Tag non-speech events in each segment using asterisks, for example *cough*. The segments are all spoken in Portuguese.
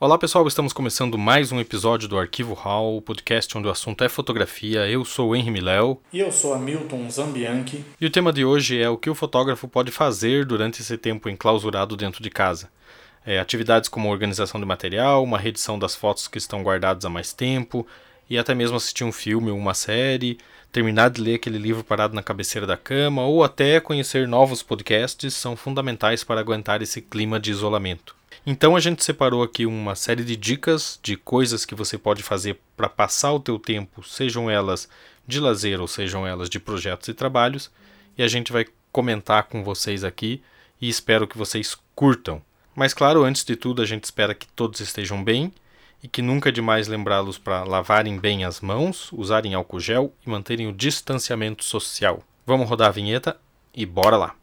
Olá pessoal, estamos começando mais um episódio do Arquivo Hall, o podcast onde o assunto é fotografia. Eu sou o Henry Miléo. E eu sou Hamilton Zambianchi. E o tema de hoje é o que o fotógrafo pode fazer durante esse tempo enclausurado dentro de casa. É, atividades como organização de material, uma reedição das fotos que estão guardadas há mais tempo, e até mesmo assistir um filme ou uma série, terminar de ler aquele livro parado na cabeceira da cama, ou até conhecer novos podcasts são fundamentais para aguentar esse clima de isolamento. Então a gente separou aqui uma série de dicas de coisas que você pode fazer para passar o teu tempo, sejam elas de lazer ou sejam elas de projetos e trabalhos, e a gente vai comentar com vocês aqui e espero que vocês curtam. Mas claro, antes de tudo, a gente espera que todos estejam bem e que nunca é demais lembrá-los para lavarem bem as mãos, usarem álcool gel e manterem o distanciamento social. Vamos rodar a vinheta e bora lá.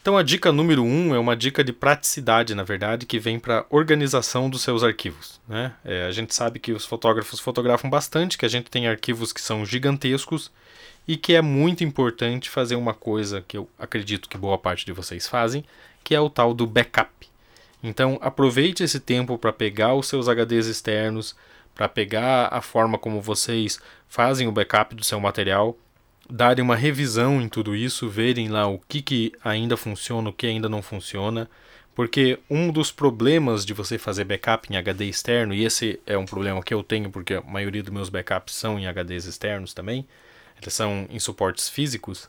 Então a dica número um é uma dica de praticidade, na verdade, que vem para organização dos seus arquivos. Né? É, a gente sabe que os fotógrafos fotografam bastante, que a gente tem arquivos que são gigantescos e que é muito importante fazer uma coisa que eu acredito que boa parte de vocês fazem, que é o tal do backup. Então aproveite esse tempo para pegar os seus HDs externos, para pegar a forma como vocês fazem o backup do seu material darem uma revisão em tudo isso, verem lá o que, que ainda funciona, o que ainda não funciona, porque um dos problemas de você fazer backup em HD externo, e esse é um problema que eu tenho porque a maioria dos meus backups são em HDs externos também, eles são em suportes físicos,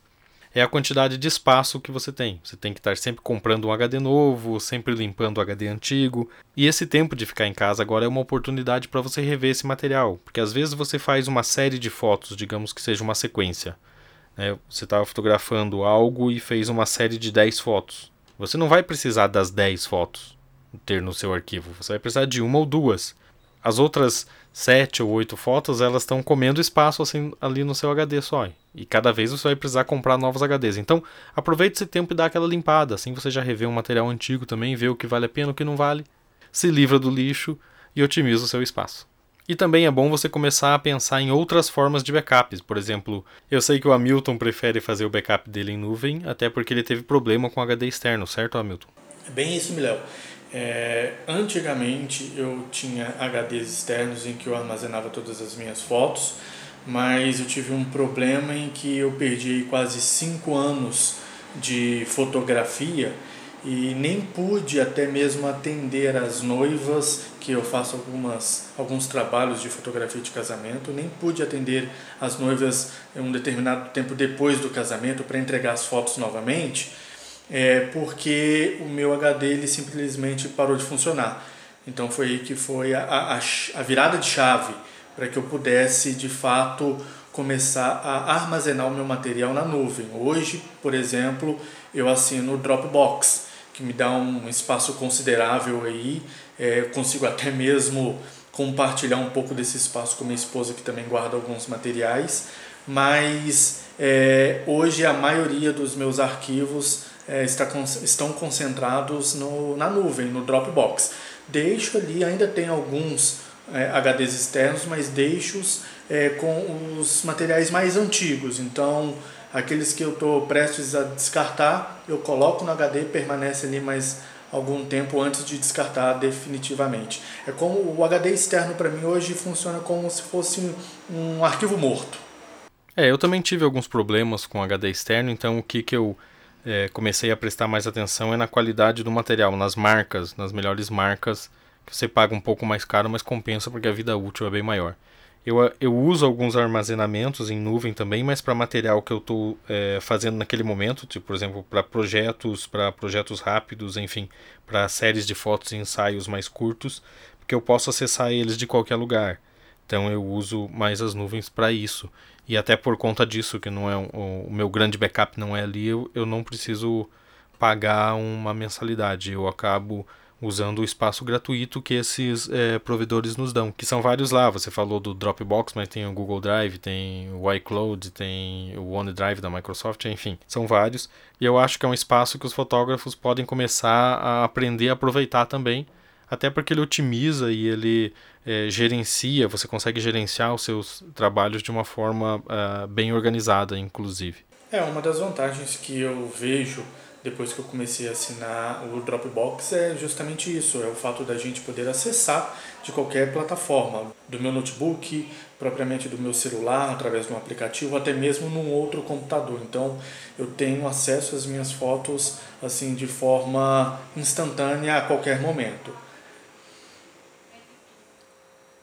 é a quantidade de espaço que você tem. Você tem que estar sempre comprando um HD novo, sempre limpando o HD antigo. E esse tempo de ficar em casa agora é uma oportunidade para você rever esse material, porque às vezes você faz uma série de fotos, digamos que seja uma sequência. Né? Você estava fotografando algo e fez uma série de 10 fotos. Você não vai precisar das 10 fotos ter no seu arquivo, você vai precisar de uma ou duas. As outras sete ou oito fotos, elas estão comendo espaço assim, ali no seu HD só. E cada vez você vai precisar comprar novos HDs. Então, aproveite esse tempo e dá aquela limpada. Assim você já revê um material antigo também, vê o que vale a pena, o que não vale. Se livra do lixo e otimiza o seu espaço. E também é bom você começar a pensar em outras formas de backups. Por exemplo, eu sei que o Hamilton prefere fazer o backup dele em nuvem, até porque ele teve problema com HD externo, certo, Hamilton? É bem isso, Miléo. É, antigamente eu tinha HDs externos em que eu armazenava todas as minhas fotos, mas eu tive um problema em que eu perdi quase 5 anos de fotografia e nem pude até mesmo atender as noivas, que eu faço algumas, alguns trabalhos de fotografia de casamento, nem pude atender as noivas um determinado tempo depois do casamento para entregar as fotos novamente, é, porque o meu HD ele simplesmente parou de funcionar. Então foi aí que foi a, a, a virada de chave para que eu pudesse de fato começar a armazenar o meu material na nuvem. Hoje, por exemplo, eu assino o Dropbox que me dá um espaço considerável aí. É, consigo até mesmo compartilhar um pouco desse espaço com minha esposa, que também guarda alguns materiais. Mas é, hoje a maioria dos meus arquivos é, está, estão concentrados no, na nuvem, no Dropbox. Deixo ali, ainda tem alguns é, HDs externos, mas deixo-os é, com os materiais mais antigos. Então, Aqueles que eu estou prestes a descartar, eu coloco no HD, permanece ali mais algum tempo antes de descartar definitivamente. É como o HD externo para mim hoje funciona como se fosse um arquivo morto. É, eu também tive alguns problemas com HD externo, então o que, que eu é, comecei a prestar mais atenção é na qualidade do material, nas marcas, nas melhores marcas, que você paga um pouco mais caro, mas compensa porque a vida útil é bem maior. Eu, eu uso alguns armazenamentos em nuvem também, mas para material que eu estou é, fazendo naquele momento, tipo, por exemplo, para projetos, para projetos rápidos, enfim, para séries de fotos e ensaios mais curtos, porque eu posso acessar eles de qualquer lugar. Então eu uso mais as nuvens para isso. E até por conta disso, que não é um, o meu grande backup não é ali, eu, eu não preciso pagar uma mensalidade. Eu acabo usando o espaço gratuito que esses é, provedores nos dão, que são vários lá. Você falou do Dropbox, mas tem o Google Drive, tem o iCloud, tem o OneDrive da Microsoft, enfim, são vários. E eu acho que é um espaço que os fotógrafos podem começar a aprender a aproveitar também, até porque ele otimiza e ele é, gerencia, você consegue gerenciar os seus trabalhos de uma forma uh, bem organizada, inclusive. É, uma das vantagens que eu vejo depois que eu comecei a assinar o Dropbox é justamente isso, é o fato da gente poder acessar de qualquer plataforma, do meu notebook, propriamente do meu celular, através de um aplicativo, até mesmo num outro computador. Então, eu tenho acesso às minhas fotos assim de forma instantânea a qualquer momento.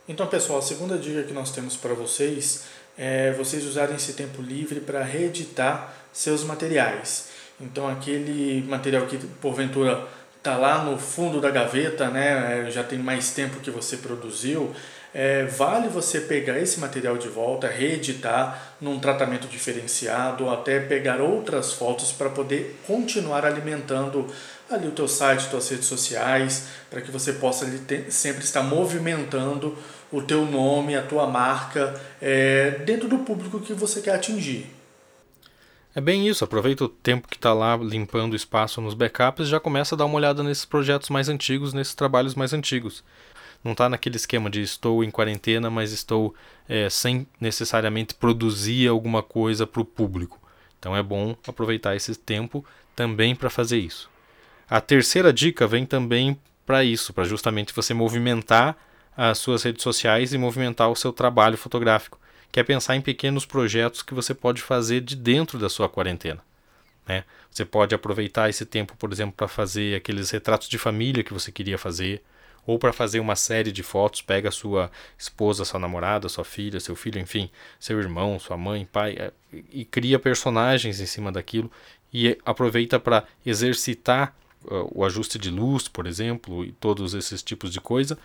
Então, pessoal, a segunda dica que nós temos para vocês é vocês usarem esse tempo livre para reeditar seus materiais. Então aquele material que porventura está lá no fundo da gaveta, né, é, já tem mais tempo que você produziu, é, vale você pegar esse material de volta, reeditar num tratamento diferenciado, até pegar outras fotos para poder continuar alimentando ali o teu site, tuas redes sociais, para que você possa sempre estar movimentando o teu nome, a tua marca é, dentro do público que você quer atingir. É bem isso, aproveita o tempo que está lá limpando o espaço nos backups e já começa a dar uma olhada nesses projetos mais antigos, nesses trabalhos mais antigos. Não está naquele esquema de estou em quarentena, mas estou é, sem necessariamente produzir alguma coisa para o público. Então é bom aproveitar esse tempo também para fazer isso. A terceira dica vem também para isso, para justamente você movimentar as suas redes sociais e movimentar o seu trabalho fotográfico que é pensar em pequenos projetos que você pode fazer de dentro da sua quarentena. Né? Você pode aproveitar esse tempo, por exemplo, para fazer aqueles retratos de família que você queria fazer, ou para fazer uma série de fotos, pega a sua esposa, sua namorada, sua filha, seu filho, enfim, seu irmão, sua mãe, pai, é, e cria personagens em cima daquilo e aproveita para exercitar o ajuste de luz, por exemplo, e todos esses tipos de coisa,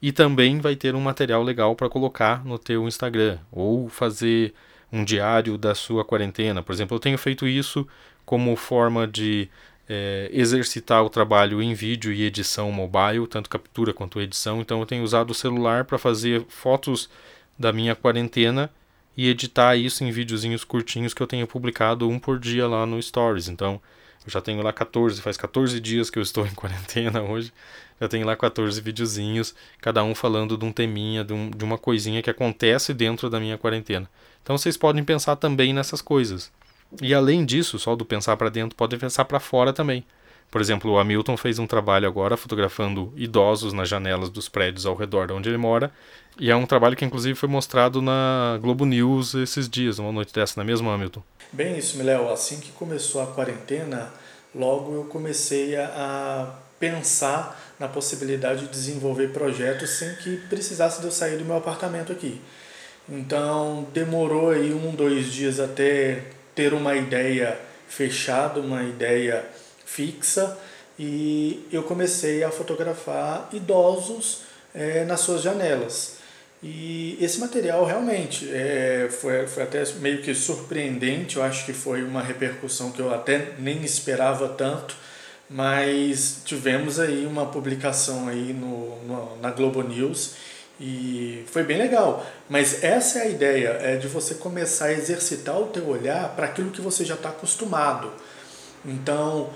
e também vai ter um material legal para colocar no teu Instagram ou fazer um diário da sua quarentena. Por exemplo, eu tenho feito isso como forma de é, exercitar o trabalho em vídeo e edição mobile, tanto captura quanto edição. Então eu tenho usado o celular para fazer fotos da minha quarentena e editar isso em videozinhos curtinhos que eu tenho publicado um por dia lá no Stories. Então eu já tenho lá 14, faz 14 dias que eu estou *laughs* em quarentena hoje. Já tenho lá 14 videozinhos, cada um falando de um teminha, de, um, de uma coisinha que acontece dentro da minha quarentena. Então vocês podem pensar também nessas coisas. E além disso, só do pensar para dentro, podem pensar para fora também. Por exemplo, o Hamilton fez um trabalho agora fotografando idosos nas janelas dos prédios ao redor de onde ele mora. E é um trabalho que inclusive foi mostrado na Globo News esses dias, uma noite dessa, na mesma Hamilton. Bem isso, Miléo. Assim que começou a quarentena, logo eu comecei a pensar na possibilidade de desenvolver projetos sem que precisasse de eu sair do meu apartamento aqui. Então demorou aí um, dois dias até ter uma ideia fechada, uma ideia fixa e eu comecei a fotografar idosos é, nas suas janelas. E esse material realmente é, foi, foi até meio que surpreendente, eu acho que foi uma repercussão que eu até nem esperava tanto, mas tivemos aí uma publicação aí no, no, na Globo News e foi bem legal. Mas essa é a ideia, é de você começar a exercitar o teu olhar para aquilo que você já está acostumado. Então,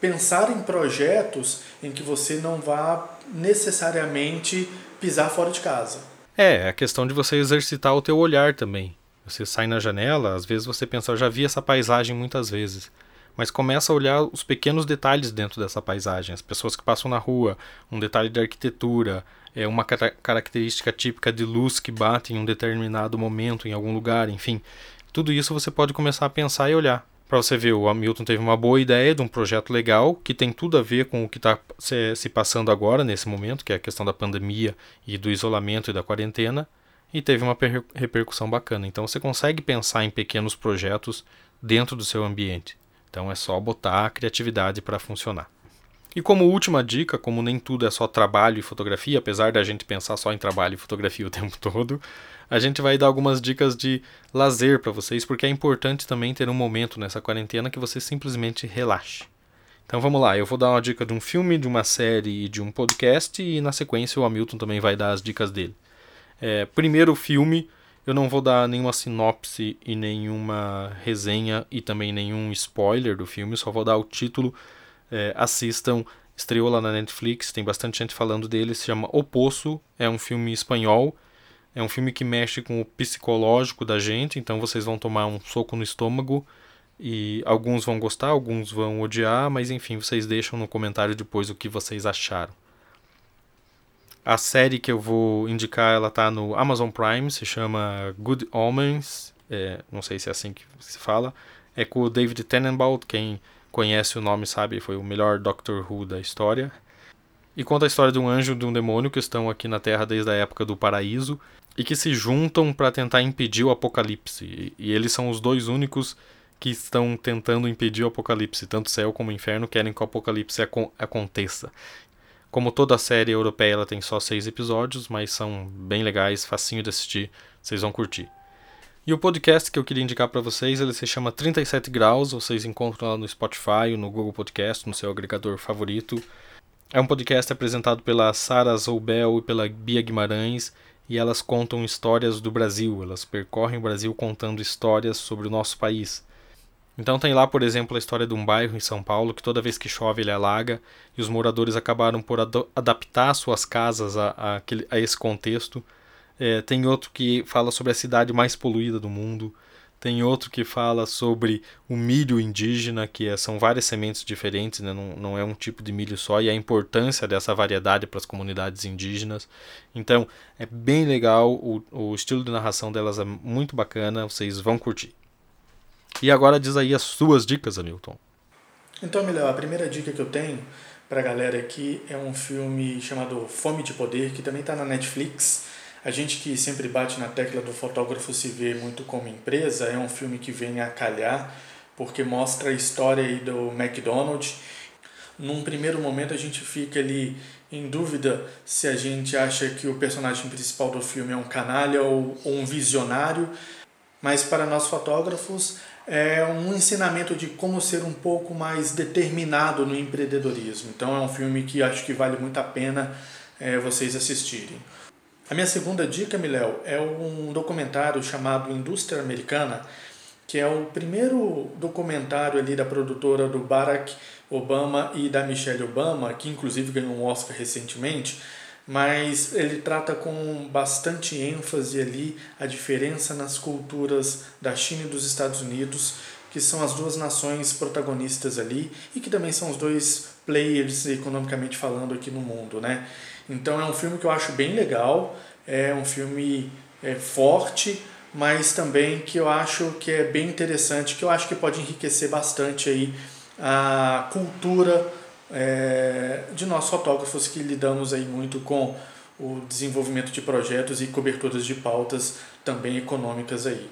pensar em projetos em que você não vá necessariamente pisar fora de casa. É, é a questão de você exercitar o teu olhar também. Você sai na janela, às vezes você pensa, eu já vi essa paisagem muitas vezes. Mas começa a olhar os pequenos detalhes dentro dessa paisagem, as pessoas que passam na rua, um detalhe de arquitetura, é uma característica típica de luz que bate em um determinado momento, em algum lugar, enfim. Tudo isso você pode começar a pensar e olhar. Para você ver, o Hamilton teve uma boa ideia de um projeto legal que tem tudo a ver com o que está se, se passando agora, nesse momento, que é a questão da pandemia e do isolamento e da quarentena, e teve uma repercussão bacana. Então você consegue pensar em pequenos projetos dentro do seu ambiente. Então é só botar a criatividade para funcionar. E como última dica, como nem tudo é só trabalho e fotografia, apesar da gente pensar só em trabalho e fotografia o tempo *laughs* todo, a gente vai dar algumas dicas de lazer para vocês, porque é importante também ter um momento nessa quarentena que você simplesmente relaxe. Então vamos lá, eu vou dar uma dica de um filme, de uma série e de um podcast, e na sequência o Hamilton também vai dar as dicas dele. É, primeiro filme, eu não vou dar nenhuma sinopse e nenhuma resenha e também nenhum spoiler do filme, só vou dar o título. É, assistam, estreou lá na Netflix, tem bastante gente falando dele, se chama O Poço, é um filme espanhol é um filme que mexe com o psicológico da gente, então vocês vão tomar um soco no estômago E alguns vão gostar, alguns vão odiar, mas enfim, vocês deixam no comentário depois o que vocês acharam. A série que eu vou indicar, ela tá no Amazon Prime, se chama Good Omens, é, não sei se é assim que se fala. É com o David Tennenbaum, quem conhece o nome sabe, foi o melhor Doctor Who da história. E conta a história de um anjo e de um demônio que estão aqui na Terra desde a época do paraíso e que se juntam para tentar impedir o apocalipse. E eles são os dois únicos que estão tentando impedir o apocalipse. Tanto céu como inferno querem que o apocalipse aconteça. Como toda a série europeia, ela tem só seis episódios, mas são bem legais, facinho de assistir, vocês vão curtir. E o podcast que eu queria indicar para vocês, ele se chama 37 Graus, vocês encontram lá no Spotify, no Google Podcast, no seu agregador favorito. É um podcast apresentado pela Sara Zoubel e pela Bia Guimarães, e elas contam histórias do Brasil, elas percorrem o Brasil contando histórias sobre o nosso país. Então tem lá, por exemplo, a história de um bairro em São Paulo que toda vez que chove ele alaga e os moradores acabaram por ad adaptar suas casas a, a, aquele, a esse contexto. É, tem outro que fala sobre a cidade mais poluída do mundo. Tem outro que fala sobre o milho indígena, que é, são várias sementes diferentes, né? não, não é um tipo de milho só, e a importância dessa variedade para as comunidades indígenas. Então é bem legal, o, o estilo de narração delas é muito bacana, vocês vão curtir. E agora diz aí as suas dicas, Hamilton. Então, Milão, a primeira dica que eu tenho para a galera aqui é um filme chamado Fome de Poder, que também está na Netflix. A gente que sempre bate na tecla do fotógrafo se vê muito como empresa, é um filme que vem a calhar, porque mostra a história aí do McDonald's. Num primeiro momento a gente fica ali em dúvida se a gente acha que o personagem principal do filme é um canalha ou, ou um visionário, mas para nós fotógrafos é um ensinamento de como ser um pouco mais determinado no empreendedorismo. Então é um filme que acho que vale muito a pena é, vocês assistirem. A minha segunda dica, Miléo, é um documentário chamado Indústria Americana, que é o primeiro documentário ali da produtora do Barack Obama e da Michelle Obama, que inclusive ganhou um Oscar recentemente, mas ele trata com bastante ênfase ali a diferença nas culturas da China e dos Estados Unidos, que são as duas nações protagonistas ali e que também são os dois players economicamente falando aqui no mundo, né? Então é um filme que eu acho bem legal, é um filme é, forte, mas também que eu acho que é bem interessante, que eu acho que pode enriquecer bastante aí a cultura é, de nós fotógrafos que lidamos aí muito com o desenvolvimento de projetos e coberturas de pautas também econômicas aí.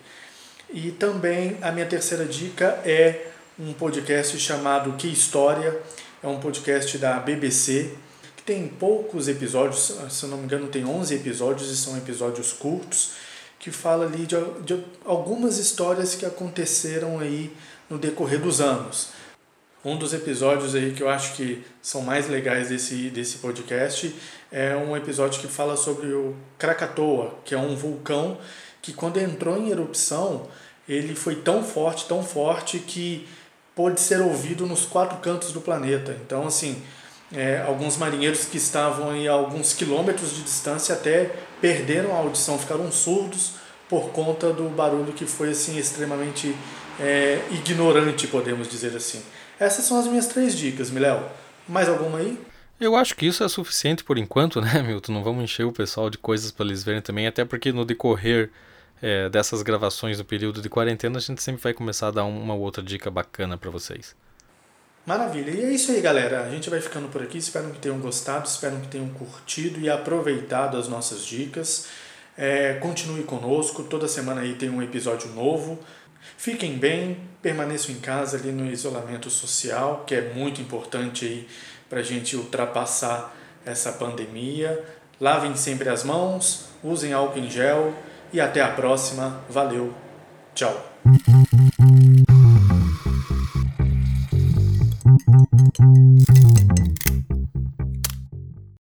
E também a minha terceira dica é um podcast chamado Que História, é um podcast da BBC, tem poucos episódios, se eu não me engano tem 11 episódios e são episódios curtos, que fala ali de, de algumas histórias que aconteceram aí no decorrer dos anos. Um dos episódios aí que eu acho que são mais legais desse, desse podcast é um episódio que fala sobre o Krakatoa, que é um vulcão que quando entrou em erupção, ele foi tão forte, tão forte que pôde ser ouvido nos quatro cantos do planeta. Então, assim, é, alguns marinheiros que estavam a alguns quilômetros de distância até perderam a audição, ficaram surdos por conta do barulho que foi assim extremamente é, ignorante, podemos dizer assim. Essas são as minhas três dicas, Miléo. Mais alguma aí? Eu acho que isso é suficiente por enquanto, né, *laughs* Milton? Não vamos encher o pessoal de coisas para eles verem também, até porque no decorrer é, dessas gravações no período de quarentena a gente sempre vai começar a dar uma ou outra dica bacana para vocês. Maravilha. E é isso aí, galera. A gente vai ficando por aqui. Espero que tenham gostado, espero que tenham curtido e aproveitado as nossas dicas. É, continue conosco. Toda semana aí tem um episódio novo. Fiquem bem, permaneçam em casa ali no isolamento social, que é muito importante aí para a gente ultrapassar essa pandemia. Lavem sempre as mãos, usem álcool em gel e até a próxima. Valeu, tchau.